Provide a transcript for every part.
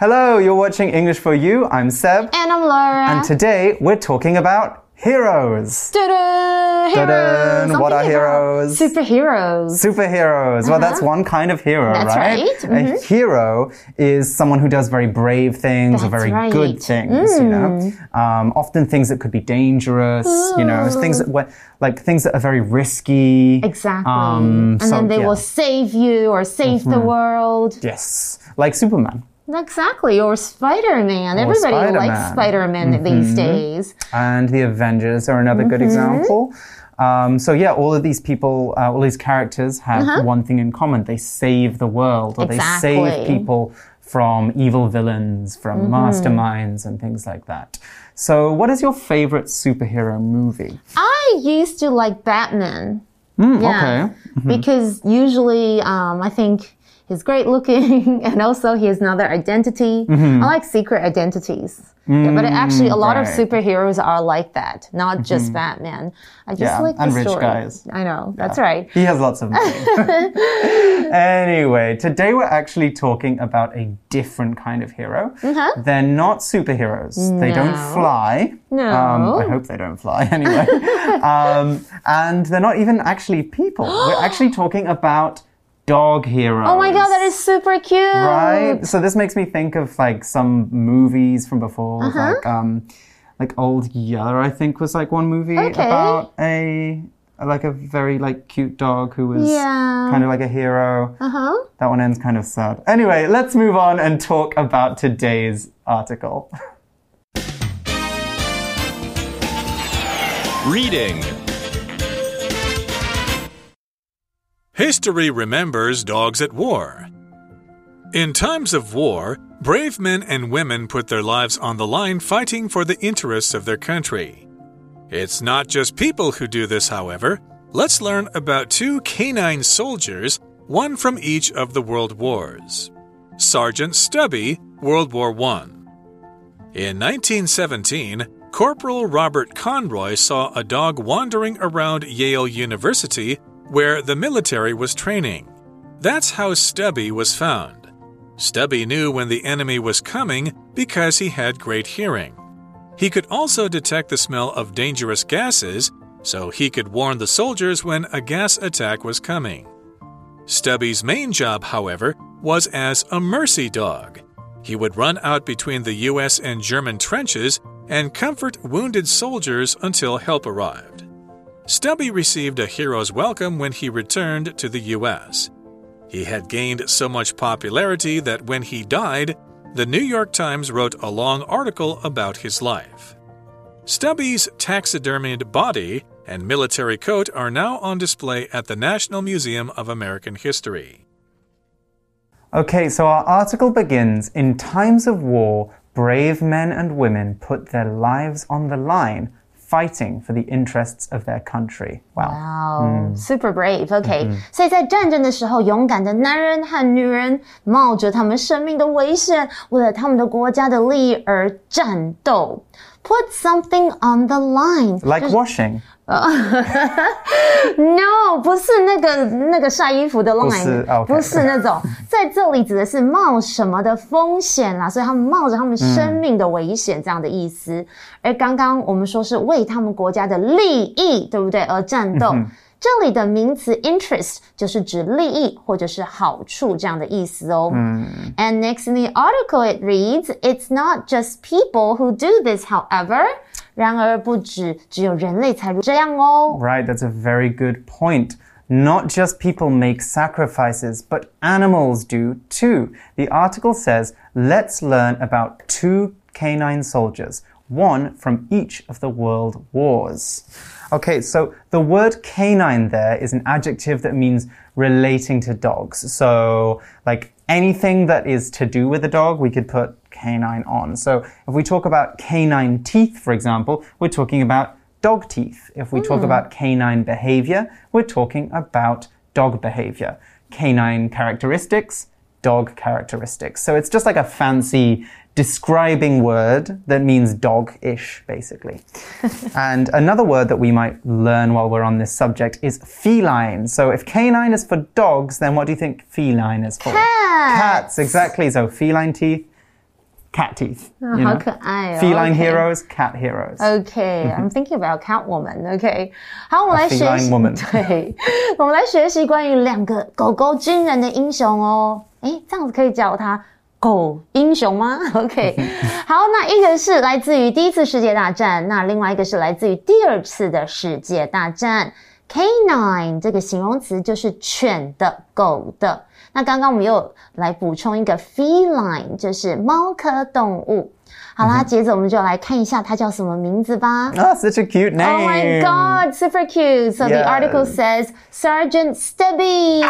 Hello, you're watching English for You. I'm Seb. And I'm Laura. And today we're talking about heroes. Ta-da! Heroes. Ta-da! What are heroes? Superheroes. Superheroes. Well, that's one kind of hero, Uh-huh. That's right? right. Mm-hmm. A hero is someone who does very brave things or very right. Mm. good things, you know? Um, often things that could be dangerous, you know, things that, were- like things that are very risky. Exactly. Um, and so, then they yeah. Mm-hmm. will save you or save the world. Yes. Like Superman. Exactly. Or Spider Man. Everybody Spider-Man. likes Spider Man these days. and the Avengers are another good example. Um, so yeah, all of these people, uh, all these characters have one thing in common: they save the world, or they save people from evil villains, from masterminds, and things like that. So, what is your favorite superhero movie? I used to like Batman. Mm, Yeah. Okay. Because usually, um, I think he's great looking and also he has another identity. I like secret identities. Yeah, but actually, a lot of Mm-hmm. right. Mm-hmm. superheroes are like that, not just Batman. I just Yeah, like the and rich story. guys. I know, that's right. He has lots of money. anyway, today we're actually talking about a different kind of hero. They're not superheroes. They don't fly. No. Um, I hope they don't fly anyway. um, and they're not even actually people. we're actually talking about dog heroes. Oh my god, that is super cute. Right? So this makes me think of like some movies from before, Uh-huh. like um, like Old Yeller. I think was like one movie Okay. about a like a very like cute dog who was Yeah. kind of like a hero. Uh huh. That one ends kind of sad. Anyway, let's move on and talk about today's article. Reading History remembers dogs at war. In times of war, brave men and women put their lives on the line fighting for the interests of their country. It's not just people who do this, however. Let's learn about two canine soldiers, one from each of the world wars. Sergeant Stubby, World War I. In 1917, Corporal Robert Conroy saw a dog wandering around Yale University where the military was training. That's how Stubby was found. Stubby knew when the enemy was coming because he had great hearing. He could also detect the smell of dangerous gases, so he could warn the soldiers when a gas attack was coming. Stubby's main job, however, was as a mercy dog. He would run out between the US and German trenches and comfort wounded soldiers until help arrived. Stubby received a hero's welcome when he returned to the US. He had gained so much popularity that when he died, the New York Times wrote a long article about his life. Stubby's taxidermied body and military coat are now on display at the National Museum of American History. Okay, so our article begins In times of war, brave men and women put their lives on the line, fighting for the interests of their country. Wow. Wow, super brave. OK，、所以在战争的时候，勇敢的男人和女人冒着他们生命的危险，为了他们的国家的利益而战斗。Put something on the line. Like washing. No，不是那个那个晒衣服的 line，不是，OK 不是那种，在这里指的是冒什么的风险啦，所以他们冒着他们生命的危险这样的意思。而刚刚我们说是为他们国家的利益，对不对？而战斗。这里的名词 interest 就是指利益或者是好处这样的意思哦。And next in the article it reads, "It's not just people who do this, however." 然而不止只有人类才这样哦。 Right, that's a very good point. Not just people make sacrifices, but animals do too. The article says, let's learn about two canine soldiers, one from each of the world wars. Okay, so the word canine there is an adjective that means relating to dogs. So, like anything that is to do with a dog, we could put canine on. So, if we talk about canine teeth, for example, we're talking about dog teeth. If we talk hmm. about canine behavior, we're talking about dog behavior. Canine characteristics, dog characteristics. So it's just like a fancy describing word that means dog ish, basically. and another word that we might learn while we're on this subject is feline. So if canine is for dogs, then what do you think feline is for? Cats. Cats, exactly. So feline teeth, cat teeth. you 好 know? 可爱哦。 Feline OK heroes, cat heroes. Okay, I'm thinking about Catwoman. OK，好，我们来 A 学 feline 习。 woman 对，我们来学习关于两个狗狗军人的英雄哦。诶，这样子可以叫它 狗英雄吗？OK，好，那一个是来自于第一次世界大战，那另外一个是来自于第二次的世界大战。Canine 这个形容词就是犬的、狗的。那刚刚我们又来补充一个 feline，就是猫科动物。好啦，接着我们就来看一下它叫什么名字吧。Oh, such a cute name. Oh my god, super cute. So the article says Sergeant Stubby.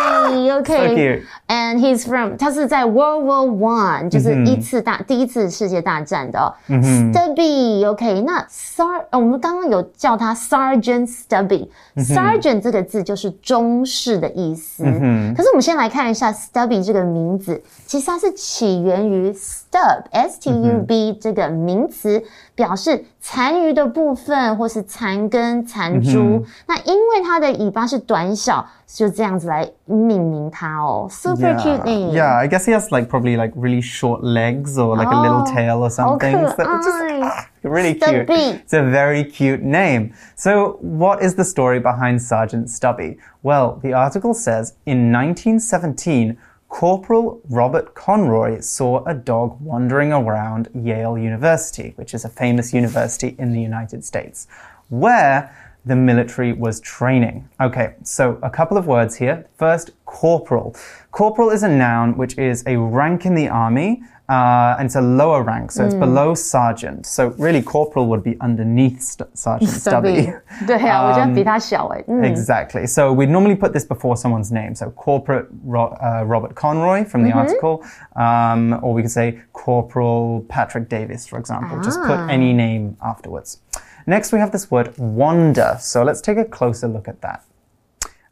Okay. And he's from 他是在 World War One，就是嗯一次大、第一次世界大战的、哦。Stubby，OK，、那 Sar 呃我们刚刚有叫他 Sergeant Stubby、Sergeant 这个字就是中士的意思。可是我们先来看一下 Stubby 这个名字，其实它是起源于 stub，S T U B 这个名词，表示残余的部分或是残根、残株。那因为它的尾巴是短小，就这样子来命名它哦。Super cute name. Yeah, I guess he has like probably like really short legs or like a little Oh, tail or something. okay. So it's just Nice. ah, really cute. Stubby. It's a very cute name. So, what is the story behind Sergeant Stubby? Well, the article says in 1917, Corporal Robert Conroy saw a dog wandering around Yale University, which is a famous university in the United States, where the military was training. Okay, so a couple of words here. First, corporal. Corporal is a noun which is a rank in the army. Uh, and it's a lower rank, so mm. it's below sergeant. So really, corporal would be underneath st sergeant stubby. Um, 对啊，我觉得比他小哎。Exactly. So we normally put this before someone's name. So Corporal Ro uh, Robert Conroy from the mm -hmm. article, um, or we could say Corporal Patrick Davis, for example. Ah. Just put any name afterwards. Next, we have this word wander. So let's take a closer look at that.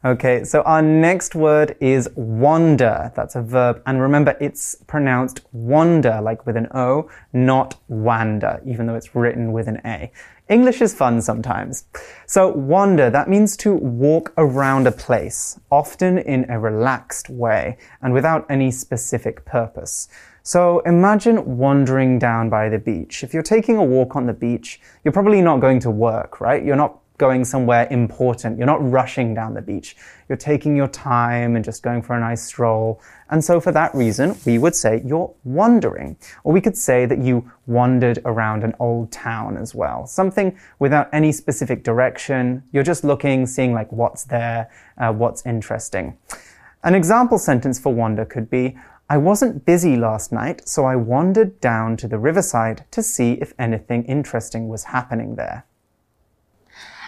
Okay, so our next word is wander. That's a verb. And remember, it's pronounced wander, like with an O, not wander, even though it's written with an A. English is fun sometimes. So, wander, that means to walk around a place, often in a relaxed way and without any specific purpose. So imagine wandering down by the beach. If you're taking a walk on the beach, you're probably not going to work, right? You're not going somewhere important. You're not rushing down the beach. You're taking your time and just going for a nice stroll. And so for that reason, we would say you're wandering. Or we could say that you wandered around an old town as well. Something without any specific direction. You're just looking, seeing like what's there, uh, what's interesting. An example sentence for wander could be, I wasn't busy last night, so I wandered down to the riverside to see if anything interesting was happening there.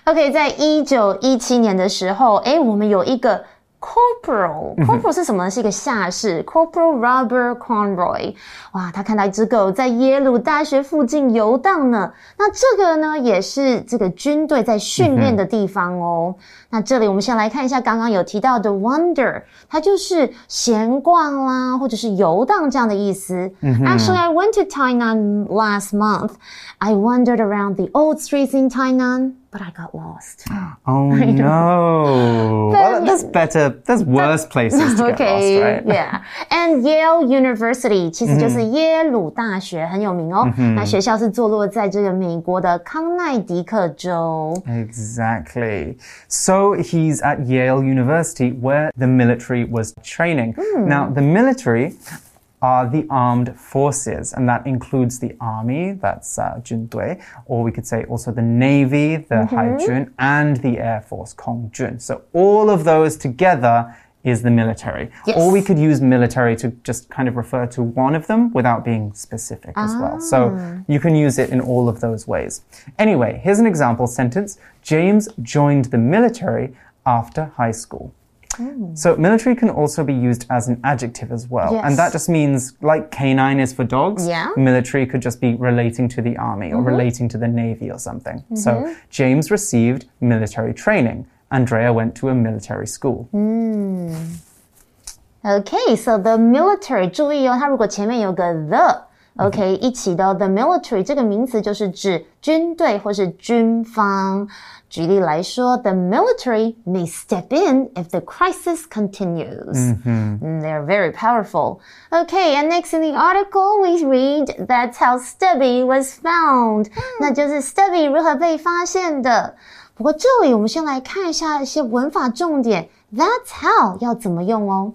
OK，在一九一七年的时候，诶，我们有一个 corporal。corporal 是什么呢？是一个下士。Corporal Robert Conroy，哇，他看到一只狗在耶鲁大学附近游荡呢。那这个呢，也是这个军队在训练的地方哦。那这里我们先来看一下刚刚有提到的 wander，它就是闲逛啦，或者是游荡这样的意思。Actually, I went to Tainan last month. I wandered around the old streets in Tainan. But I got lost. Oh no. well, there's better, there's worse places to get Okay, lost, right? yeah. And Yale University 其实就是耶鲁大学，很有名哦。那学校是坐落在这个美国的康奈迪克州。 Exactly. So he's at Yale University where the military was training. Now, the military are the armed forces, and that includes the army, that's uh, Jindui, or we could say also the navy, the mm -hmm. And the air force, kong jun. So all of those together is the military. Yes. Or we could use military to just kind of refer to one of them without being specific ah. as well. So ah. you can use it in all of those ways. Anyway, here's an example sentence James joined the military after high school. So military can also be used as an adjective as well. And Yes. that just means like canine is for dogs, Yeah. military could just be relating to the army or relating to the navy or something. So James received military training. Andrea went to a military school. Okay, so the military，注意哦，它如果前面有个 the， OK，一起的 the military 这个名词就是指军队或是军方。举例来说，the military may step in if the crisis continues. Mm, they're very powerful. Okay, and next in the article we read that's how Stubby was found. 那就是 Stubby 如何被发现的。不过这里我们先来看一下一些文法重点。That's how 要怎么用哦？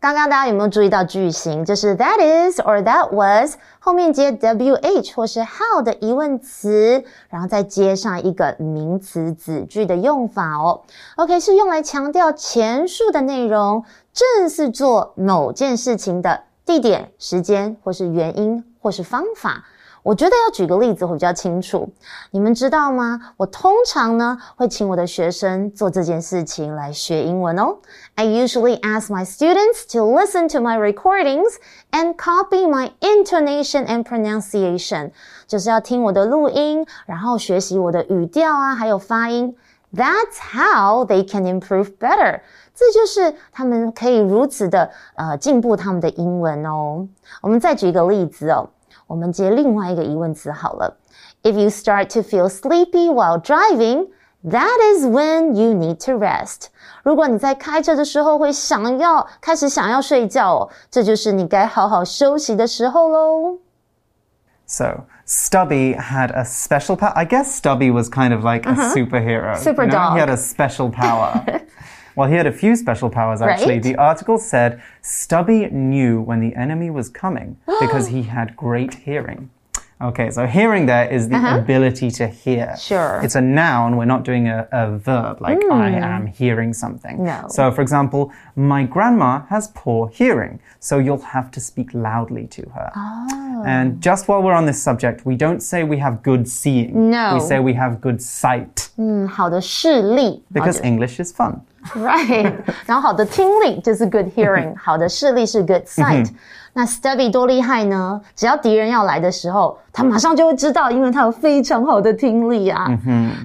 刚刚大家有没有注意到句型？就是 that is or that was 后面接 wh 或是 how 的疑问词，然后再接上一个名词子句的用法哦。OK，是用来强调前述的内容，正是做某件事情的地点、时间或是原因或是方法。我觉得要举个例子会比较清楚。你们知道吗？我通常呢会请我的学生做这件事情来学英文哦。I usually ask my students to listen to my recordings and copy my intonation and pronunciation，就是要听我的录音，然后学习我的语调啊，还有发音。That's how they can improve better。这就是他们可以如此的呃进步他们的英文哦。我们再举一个例子哦。我们接另外一个疑问词好了。If you start to feel sleepy while driving, that is when you need to rest. 如果你在开车的时候会想要开始想要睡觉哦，这就是你该好好休息的时候喽。So Stubby had a special power. I guess Stubby was kind of like a superhero. Super you know? dog. He had a special power. Well, he had a few special powers actually. Right? The article said Stubby knew when the enemy was coming because he had great hearing. Okay, so hearing there is the Uh-huh. ability to hear. Sure. It's a noun. We're not doing a, a verb like I am hearing something. Hmm. No. So, for example, my grandma has poor hearing, so you'll have to speak loudly to her. Oh. And just while we're on this subject, we don't say we have good seeing. No. We say we have good sight 嗯，好的视力 because English is fun. Right，然后好的听力就是 good hearing，好的视力是 good sight。那 Stubby 多厉害呢？只要敌人要来的时候，他马上就会知道，因为他有非常好的听力啊。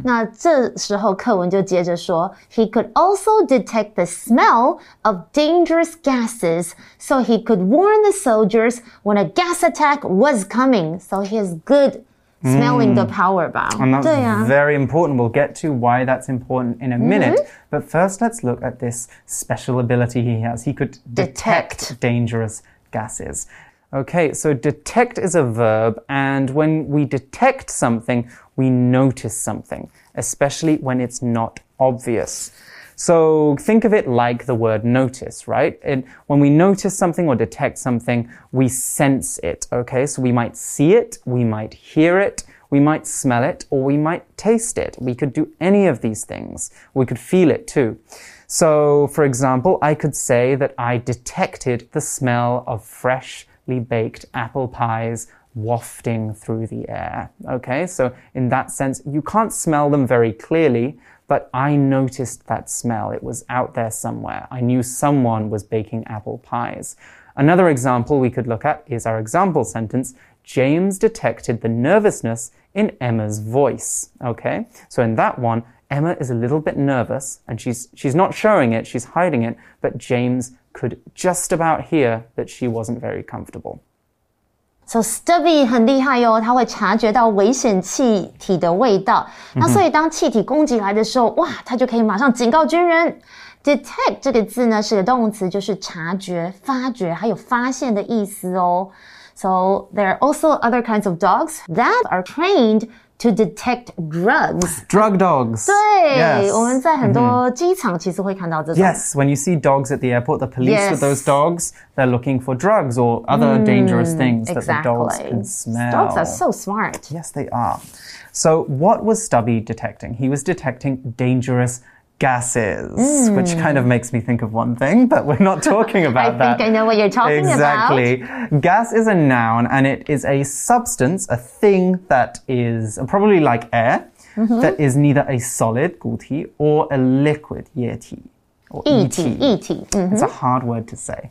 那这时候课文就接着说，He could also detect the smell of dangerous gases, so he could warn the soldiers when a gas attack was coming. So he has good smelling mm. the power 吧。And that's yeah. very important. We'll get to why that's important in a mm-hmm. minute. Mm -hmm. But first, let's look at this special ability he has. He could detect, detect. dangerous gases. Okay, so detect is a verb, and when we detect something, we notice something, especially when it's not obvious. So think of it like the word notice, right? When we notice something or detect something, we sense it, okay? So we might see it, we might hear it, we might smell it, or we might taste it. We could do any of these things. We could feel it too. So, for example, I could say that I detected the smell of freshly baked apple pies wafting through the air. Okay, so in that sense, you can't smell them very clearly, but I noticed that smell. It was out there somewhere. I knew someone was baking apple pies. Another example we could look at is our example sentence James detected the nervousness in Emma's voice. Okay, so in that one, Emma is a little bit nervous and she's, she's not showing it, she's hiding it, but James could just about hear that she wasn't very comfortable. So Stubby 很厉害哟、它会察觉到危险气体的味道。那所以当气体攻击来的时候，哇，它就可以马上警告军人。Detect 这个字呢是个动词，就是察觉、发觉还有发现的意思哦。So there are also other kinds of dogs that are trained to detect drugs. Drug dogs. 对 Yes. 我们在很多机场其实会看到这种。 Yes, when you see dogs at the airport, the police Yes. with those dogs, they're looking for drugs or other dangerous things that the dogs Exactly. can smell. Dogs are so smart. Yes, they are. So, what was Stubby detecting? He was detecting dangerous gases, mm. which kind of hmm. makes me think of one thing, but we're not talking about I that. I think I know what you're talking exactly. about. Exactly. Gas is a noun and it is a substance, a thing that is probably like air, mm -hmm. that is neither a solid, (固体) or a liquid, (液体). Or ET. ET. Mm -hmm. It's a mm-hmm. hard word to say.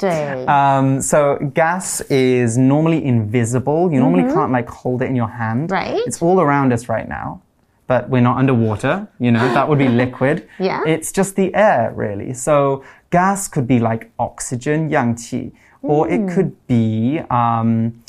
Um, so gas is normally invisible. You normally -hmm. can't like hold it in your hand. Right. It's all around us right now but we're not underwater, you know, that would be liquid. yeah. It's just the air, really. So gas could be like oxygen, yang qi, or mm. it hmm. could be um,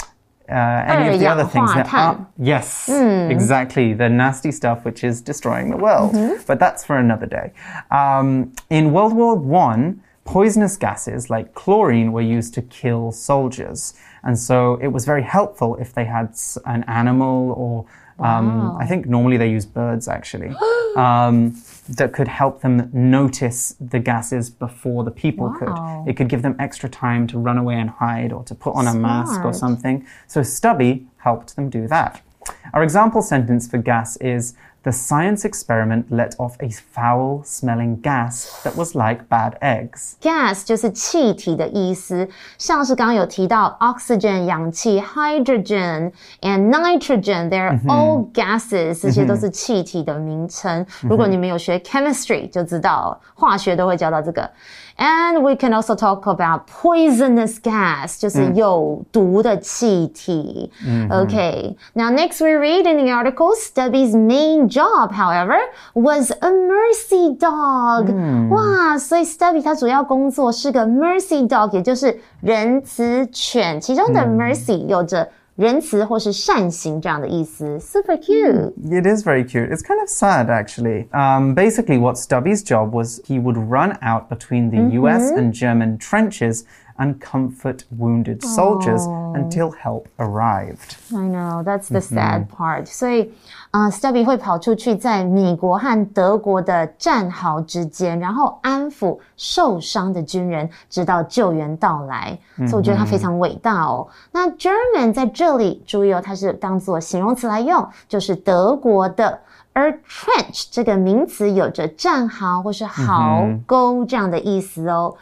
uh, any oh, of the other things that are. Yes, mm. exactly. The nasty stuff which is destroying the world. Mm -hmm. But that's for another day. Um, in World War One, poisonous gases like chlorine were used to kill soldiers. And so it was very helpful if they had an animal or um, I think normally they use birds actually. um, that could help them notice the gases before the people Wow. could. It could give them extra time to run away and hide or to put on a mask or something. So Stubby helped them do that. Our example sentence for gas is the science experiment let off a foul smelling gas that was like bad eggs. gas 就是气体的意思，像是刚刚有提到 oxygen 氧气，hydrogen and nitrogen，they're all gases，这些都是气体的名称。如果你们有学 chemistry 就知道，化学都会教到这个。And we can also talk about poisonous gas，就是有毒的气体。Okay, now next we read in the article, Stubby's main job, however, was a mercy dog. 哇，所以 Stubby 他主要工作是个 mercy dog，也就是仁慈犬。其中的 mercy 有着仁慈或是善行这样的意思，super cute。 It is very cute. It's kind of sad, actually. Um, basically, what Stubby's job was he would run out between the US and German trenches and comfort wounded soldiers until help arrived. I know that's the sad part. 所以，呃，Stubby 会跑出去，在美国和德国的战壕之间，然后安抚受伤的军人，直到救援到来。所以我觉得他非常伟大哦。那 German 在这里注意哦，它是当做形容词来用，就是德国的。而 trench 这个名词有着战壕或是壕沟这样的意思哦。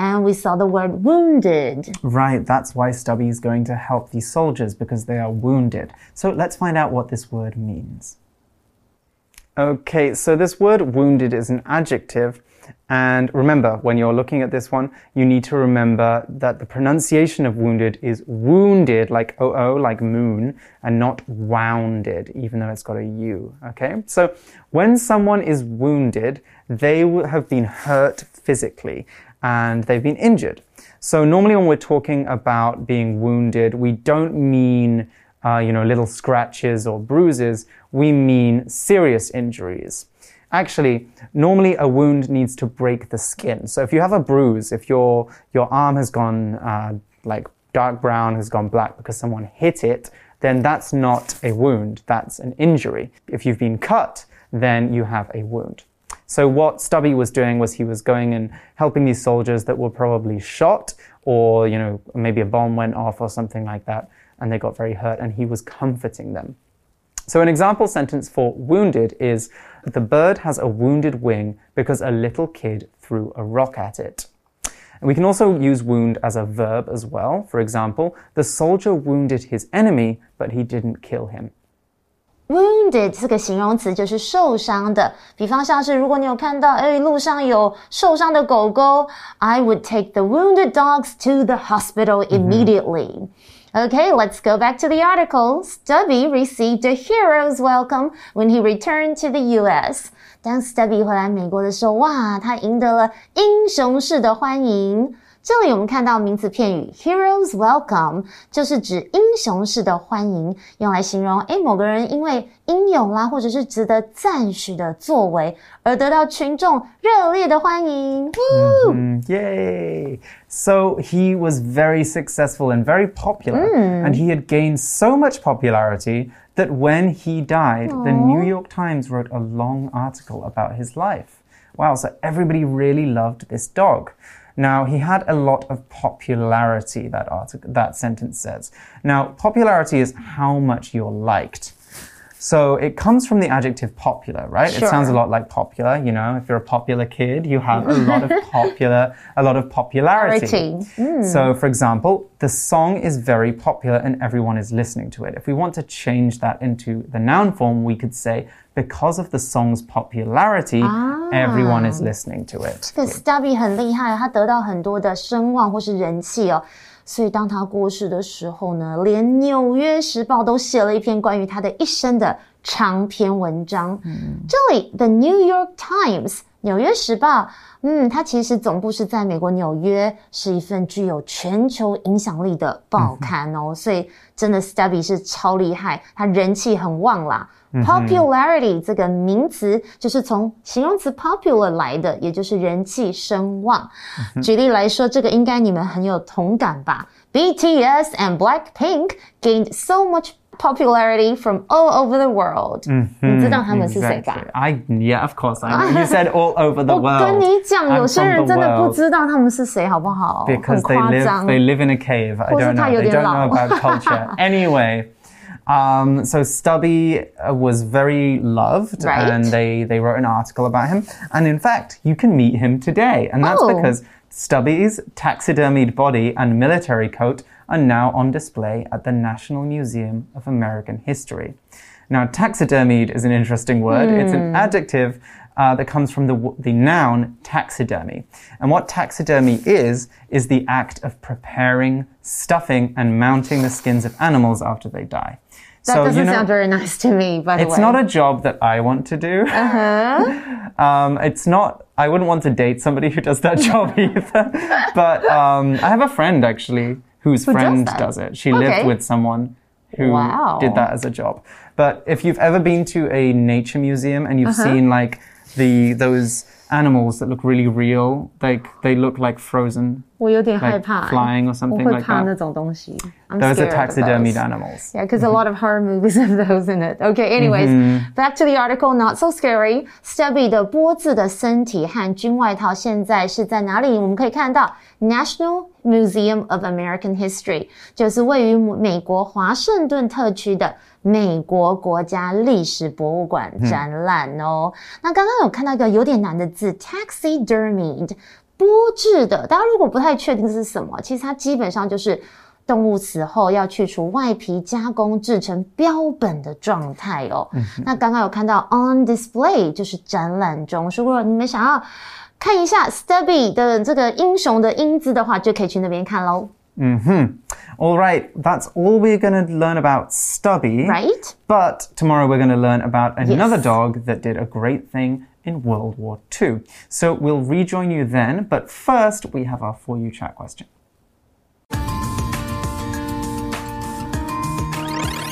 And we saw the word wounded. Right, that's why Stubby is going to help these soldiers because they are wounded. So let's find out what this word means. Okay, so this word wounded is an adjective. And remember, when you're looking at this one, you need to remember that the pronunciation of wounded is wounded, like OO, like moon, and not wounded, even though it's got a U. Okay? So when someone is wounded, they have been hurt physically and they've been injured. So normally when we're talking about being wounded, we don't mean, uh, you know, little scratches or bruises. We mean serious injuries. Actually, normally a wound needs to break the skin. So if you have a bruise, if your your arm has gone uh, like dark brown, has gone black because someone hit it, then that's not a wound. That's an injury. If you've been cut, then you have a wound. So what Stubby was doing was he was going and helping these soldiers that were probably shot or, you know, maybe a bomb went off or something like that and they got very hurt and he was comforting them. So an example sentence for wounded is the bird has a wounded wing because a little kid threw a rock at it. And we can also use wound as a verb as well. For example, the soldier wounded his enemy, but he didn't kill him. wounded 这个形容词就是受伤的，比方像是如果你有看到，哎，路上有受伤的狗狗，I would take the wounded dogs to the hospital immediately. Okay, let's go back to the article. Stubby received a hero's welcome when he returned to the U.S. 当 Stubby 回来美国的时候，哇，他赢得了英雄式的欢迎。 这里我们看到名词片语 heroes welcome，就是指英雄式的欢迎，用来形容诶某个人因为英勇啦，或者是值得赞许的作为而得到群众热烈的欢迎。Woo! Mm, yay! So he was very successful and very popular, and he had gained so much popularity that when he died, the New York Times wrote a long article about his life. Wow, so everybody really loved this dog. Now, he had a lot of popularity, that article, that sentence says. Now, popularity is how much you're liked. So it comes from the adjective popular, right? It sounds a Sure. lot like popular, you know, if you're a popular kid, you have a lot of popular, a lot of popularity. Popularity. So for example, the song is very popular and everyone is listening to it. If we want to change that into the noun form, we could say because of the song's popularity, everyone is listening to it. 这个 Stubby 很厉害，他得到很多的声望或是人气哦。 所以当他过世的时候呢，连《纽约时报》都写了一篇关于他的一生的长篇文章。这里 The New York Times 纽约时报，嗯，它其实总部是在美国纽约，是一份具有全球影响力的报刊哦，所以真的 Stubby 是超厉害，它人气很旺啦。Popularity 这个名词就是从形容词 popular 来的，也就是人气声望。举例来说，这个应该你们很有同感吧？BTS and Blackpink gained so much popularity from all over the world。你知道他们是谁吧 Exactly. I yeah, of course. I know. You said all over the 我 world. 跟你讲， I'm 有些 from 人 the 真的不 world. 知道他们是谁，好不好？ because 很 they 夸 live 张。 they live in a cave. I 或是 don't 他 know. 有 They 点 don't know 老。 about culture. anyway, um, so Stubby uh, was very loved, Right. and they they wrote an article about him. And in fact, you can meet him today, and that's Oh. because Stubby's taxidermied body and military coat are now on display at the National Museum of American History. Now, taxidermied is an interesting word. It's an adjective uh, that comes from the, the noun taxidermy. And what taxidermy is, is the act of preparing, stuffing, and mounting the skins of animals after they die. That so, doesn't you know, sound very nice to me, by the way. it's not a job that I want to do. um, it's not. I wouldn't want to date somebody who does that job either. But um, I have a friend actually whose does friend that? does it. She Okay. lived with someone who Wow. did that as a job. But if you've ever been to a nature museum and you've Uh-huh. seen like the those animals that look really real. Like they look like frozen. like flying or something like that. Those are taxidermied those. animals. Yeah, because a mm-hmm. lot of horror movies have those in it. Okay, mm-hmm. anyways, back to the article. Not so scary. Stubby 的剥制的身体和军外套现在是在哪里？我们可以看到 National Museum of American History，就是位于美国华盛顿特区的。美国国家历史博物馆展览哦。那刚刚有看到一个有点难的字。，taxidermied。剥制的，大家如果不太确定是什么，其实它基本上就是动物死后要去除外皮，加工制成标本的状态哦。那刚刚有看到 on display 就是展览中，如果你们想要看一下 Stubby 的这个英雄的英姿的话，就可以去那边看喽。 All right, that's all we're going to learn about Stubby. Right? But tomorrow we're going to learn about another Yes. dog that did a great thing in World War II. So we'll rejoin you then, but first we have our For You Chat question.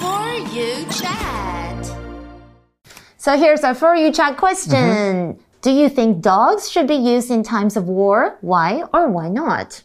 For you chat. So here's our for you chat question. Mm-hmm. Do you think dogs should be used in times of war? Why or why not?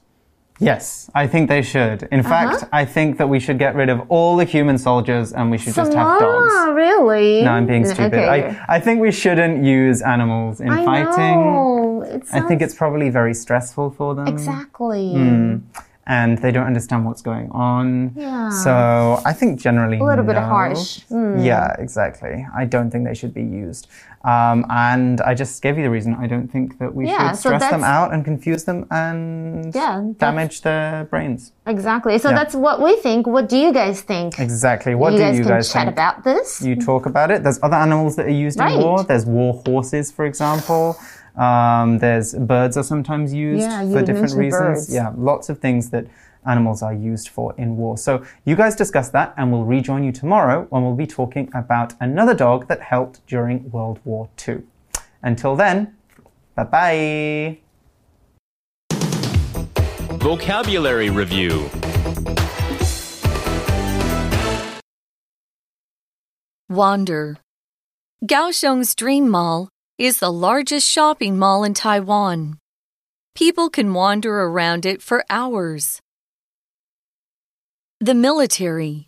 Yes, I think they should. In uh-huh. fact, I think that we should get rid of all the human soldiers and we should just have dogs. Really? No, I'm being stupid. Okay. I, I think we shouldn't use animals in I fighting. know. It I think it's probably very stressful for them. exactly. Hmm. And they don't understand what's going on. Yeah. So I think generally A little bit no. harsh. Yeah, exactly. I don't think they should be used. Um, and I just gave you the reason. I don't think that we Yeah, should so stress them out and confuse them and Yeah, damage their brains. Exactly. So Yeah. that's what we think. What do you guys think? Exactly. What you do guys you guys chat think? about this. you talk about it. There's other animals that are used Right. in war. There's war horses, for example. Um, there's birds are sometimes used Yeah, for different mentioned reasons. birds. Yeah, lots of things that animals are used for in war. So you guys discuss that, and we'll rejoin you tomorrow when we'll be talking about another dog that helped during World War II. Until then, bye bye. Vocabulary Review Wander. Kaohsiung's Dream Mall is the largest shopping mall in Taiwan. People can wander around it for hours. The military.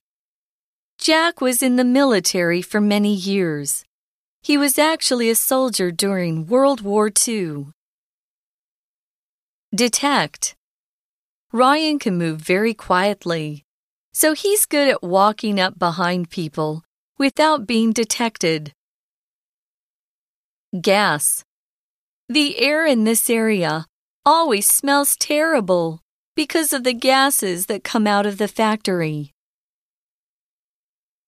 Jack was in the military for many years. He was actually a soldier during World War II. Detect. Ryan can move very quietly, so he's good at walking up behind people without being detected. Gas. The air in this area always smells terrible because of the gases that come out of the factory.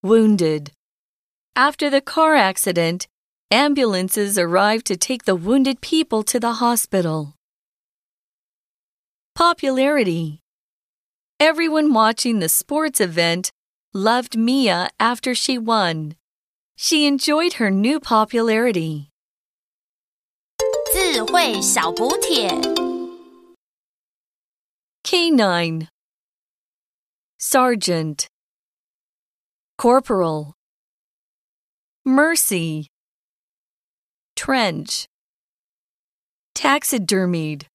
Wounded. After the car accident, ambulances arrive to take the wounded people to the hospital. Popularity. Everyone watching the sports event loved Mia after she won. She enjoyed her new popularity. 智慧小补帖。 Canine Sergeant Corporal Mercy Trench Taxidermied